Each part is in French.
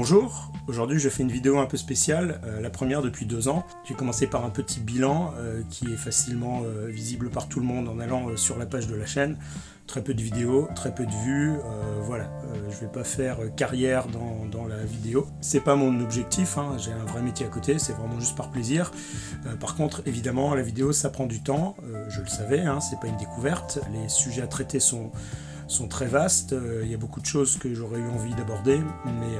Bonjour, aujourd'hui je fais une vidéo un peu spéciale, euh, la première depuis deux ans. J'ai commencé par un petit bilan euh, qui est facilement euh, visible par tout le monde en allant sur la page de la chaîne. Très peu de vidéos, très peu de vues, voilà. je vais pas faire carrière dans, la vidéo. C'est pas mon objectif, hein. j'ai un vrai métier à côté, c'est vraiment juste par plaisir. par contre, évidemment, la vidéo ça prend du temps, je le savais, hein, c'est pas une découverte. Les sujets à traiter sont sont très vastes. Il y a beaucoup de choses que j'aurais eu envie d'aborder, mais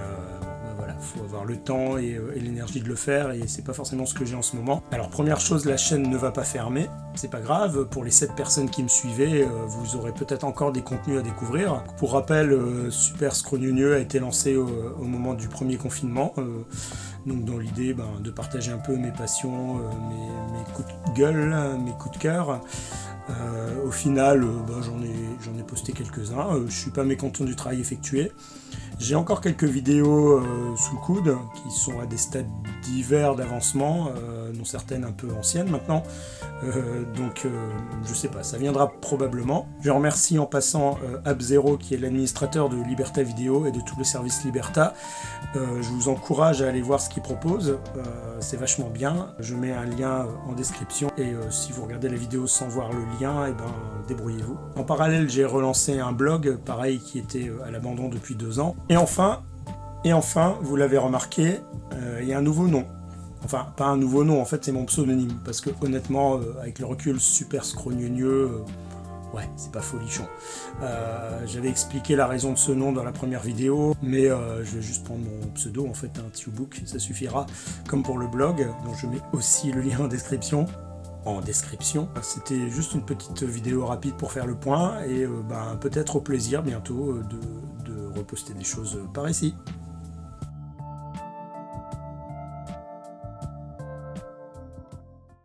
voilà, faut avoir le temps euh, et, l'énergie de le faire et c'est pas forcément ce que j'ai en ce moment. Alors première chose, la chaîne ne va pas fermer, c'est pas grave. Pour les 7 personnes qui me suivaient, euh, vous aurez peut-être encore des contenus à découvrir. Pour rappel, euh, Super Scrogneux a été lancé au, moment du premier confinement. donc dans l'idée ben, de partager un peu mes passions, mes, coups de gueule, mes coups de cœur. au final, ben, j'en ai, posté quelques-uns. je suis pas mécontent du travail effectué. J'ai encore quelques vidéos euh, sous le coude qui sont à des stades divers d'avancement, euh, dont certaines un peu anciennes maintenant. Euh, donc je sais pas, ça viendra probablement. Je remercie en passant Abzero qui est l'administrateur de Liberta Vidéo et de tout le service Liberta. Je vous encourage à aller voir ce qu'il propose, c'est vachement bien. Je mets un lien en description et si vous regardez la vidéo sans voir le lien, et eh ben débrouillez-vous. En parallèle, j'ai relancé un blog, pareil, qui était à l'abandon depuis deux ans. Et enfin, et enfin, vous l'avez remarqué, euh, il y a un nouveau nom. Enfin, pas un nouveau nom, en fait, c'est mon pseudonyme. Parce que honnêtement, euh, avec le recul, super scrogneux, euh, ouais, c'est pas folichon. J'avais expliqué la raison de ce nom dans la première vidéo, mais je vais juste prendre mon pseudo, en fait, un Tubook, ça suffira. Comme pour le blog, dont je mets aussi le lien en description en description. C'était juste une petite vidéo rapide pour faire le point et ben, peut-être au plaisir bientôt de, reposter des choses par ici.